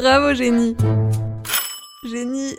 Bravo, génie. Génie.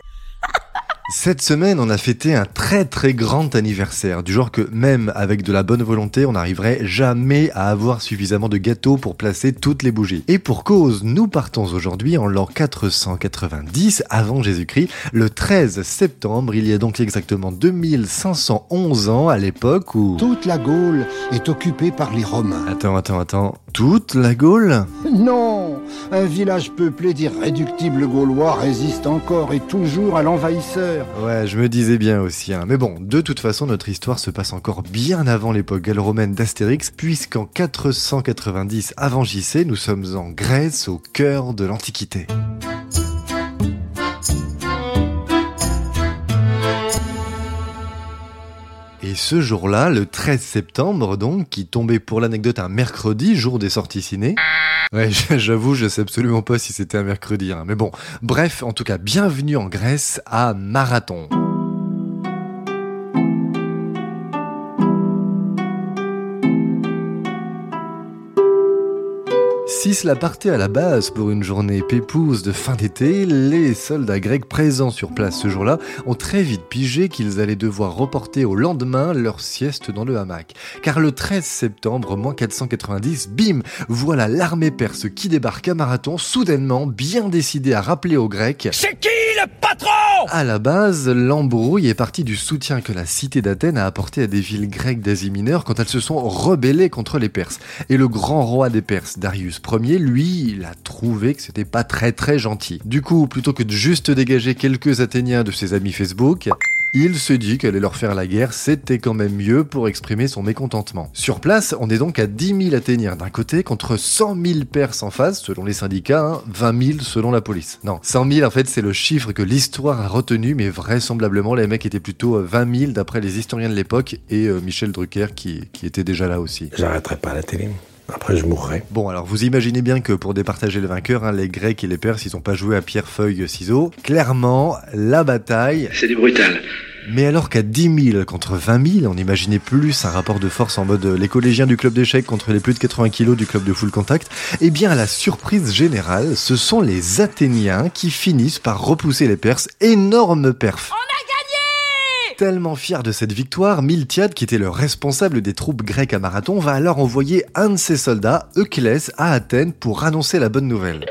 Cette semaine, on a fêté un très très grand anniversaire, du genre que même avec de la bonne volonté, on n'arriverait jamais à avoir suffisamment de gâteaux pour placer toutes les bougies. Et pour cause, nous partons aujourd'hui en l'an 490 avant Jésus-Christ, le 13 septembre, il y a donc exactement 2511 ans à l'époque où... Toute la Gaule est occupée par les Romains. Attends, attends, attends. Toute la Gaule? Non Un village peuplé d'irréductibles Gaulois résiste encore et toujours à l'envahisseur. Ouais, je me disais bien aussi. Hein. Mais bon, de toute façon, notre histoire se passe encore bien avant l'époque gallo-romaine d'Astérix, puisqu'en 490 avant JC, nous sommes en Grèce, au cœur de l'Antiquité. Et ce jour-là, le 13 septembre donc, qui tombait pour l'anecdote un mercredi, jour des sorties ciné. Ouais, j'avoue, je sais absolument pas si c'était un mercredi, hein. mais bon. Bref, en tout cas, bienvenue en Grèce à Marathon. Si cela partait à la base pour une journée pépouse de fin d'été, les soldats grecs présents sur place ce jour-là ont très vite pigé qu'ils allaient devoir reporter au lendemain leur sieste dans le hamac. Car le 13 septembre, moins 490, bim, voilà l'armée perse qui débarque à Marathon, soudainement bien décidée à rappeler aux Grecs C'est le patron À la base, l'embrouille est partie du soutien que la cité d'Athènes a apporté à des villes grecques d'Asie mineure quand elles se sont rebellées contre les Perses. Et le grand roi des Perses, Darius premier, lui, il a trouvé que c'était pas très très gentil. Du coup, plutôt que de juste dégager quelques Athéniens de ses amis Facebook, il se dit qu'aller leur faire la guerre, c'était quand même mieux pour exprimer son mécontentement. Sur place, on est donc à 10 000 Athéniens d'un côté contre 100 000 Perses en face, selon les syndicats, 20 hein, 000 selon la police. Non, 100 000 en fait c'est le chiffre que l'histoire a retenu, mais vraisemblablement les mecs étaient plutôt 20 euh, 000 d'après les historiens de l'époque et euh, Michel Drucker qui, qui était déjà là aussi. J'arrêterai pas la télé. Après, je mourrai. Bon, alors vous imaginez bien que pour départager le vainqueur, hein, les Grecs et les Perses, ils ont pas joué à pierre, feuille, ciseaux. Clairement, la bataille. C'est du brutal. Mais alors qu'à 10 000 contre 20 000, on imaginait plus un rapport de force en mode les collégiens du club d'échecs contre les plus de 80 kilos du club de full contact, eh bien à la surprise générale, ce sont les Athéniens qui finissent par repousser les Perses, énorme perf. Gagné Tellement fier de cette victoire, Miltiade, qui était le responsable des troupes grecques à Marathon, va alors envoyer un de ses soldats, Euclès, à Athènes pour annoncer la bonne nouvelle.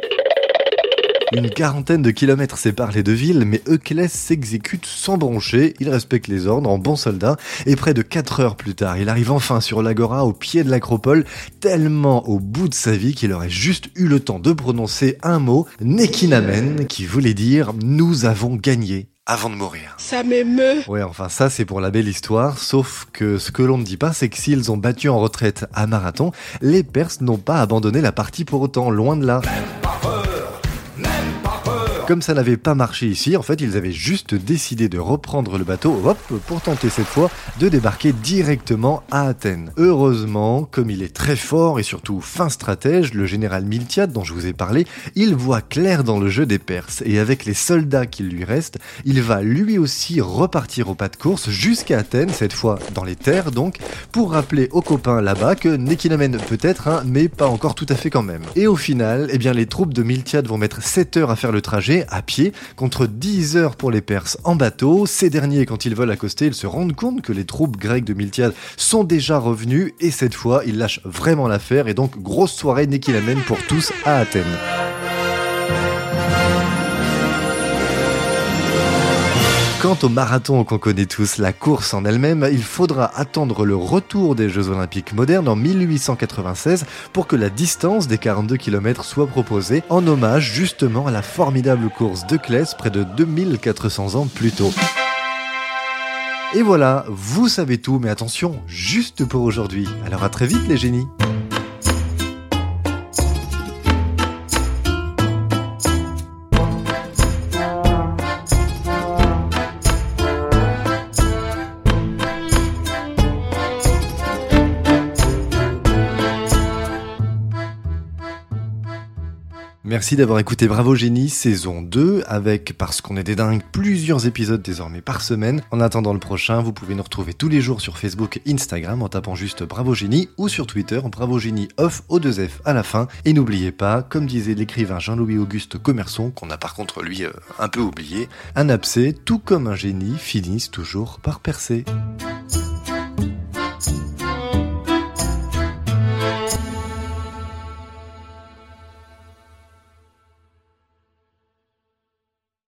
Une quarantaine de kilomètres séparent les deux villes, mais Euclès s'exécute sans broncher, il respecte les ordres en bon soldat, et près de 4 heures plus tard, il arrive enfin sur l'agora au pied de l'acropole, tellement au bout de sa vie qu'il aurait juste eu le temps de prononcer un mot, Nekinamen, qui voulait dire « nous avons gagné » avant de mourir. Ça m'émeut. Ouais, enfin ça c'est pour la belle histoire, sauf que ce que l'on ne dit pas, c'est que s'ils ont battu en retraite à Marathon, les Perses n'ont pas abandonné la partie pour autant, loin de là. Comme ça n'avait pas marché ici, en fait, ils avaient juste décidé de reprendre le bateau, hop, pour tenter cette fois de débarquer directement à Athènes. Heureusement, comme il est très fort et surtout fin stratège, le général Miltiade dont je vous ai parlé, il voit clair dans le jeu des Perses et avec les soldats qui lui restent, il va lui aussi repartir au pas de course jusqu'à Athènes, cette fois dans les terres donc, pour rappeler aux copains là-bas que Nekinamen peut-être, mais pas encore tout à fait quand même. Et au final, eh bien les troupes de Miltiade vont mettre 7 heures à faire le trajet à pied, contre 10 heures pour les Perses en bateau. Ces derniers, quand ils veulent accoster, ils se rendent compte que les troupes grecques de Miltiade sont déjà revenues et cette fois, ils lâchent vraiment l'affaire et donc grosse soirée Nekilamen pour tous à Athènes. Quant au marathon qu'on connaît tous, la course en elle-même, il faudra attendre le retour des Jeux Olympiques modernes en 1896 pour que la distance des 42 km soit proposée en hommage justement à la formidable course de Claes près de 2400 ans plus tôt. Et voilà, vous savez tout, mais attention, juste pour aujourd'hui. Alors à très vite les génies Merci d'avoir écouté Bravo Génie saison 2 avec, parce qu'on est des dingues, plusieurs épisodes désormais par semaine. En attendant le prochain, vous pouvez nous retrouver tous les jours sur Facebook et Instagram en tapant juste Bravo Génie ou sur Twitter Bravo Génie off au 2F à la fin. Et n'oubliez pas, comme disait l'écrivain Jean-Louis Auguste Commerçon, qu'on a par contre lui euh, un peu oublié, un abcès, tout comme un génie, finissent toujours par percer.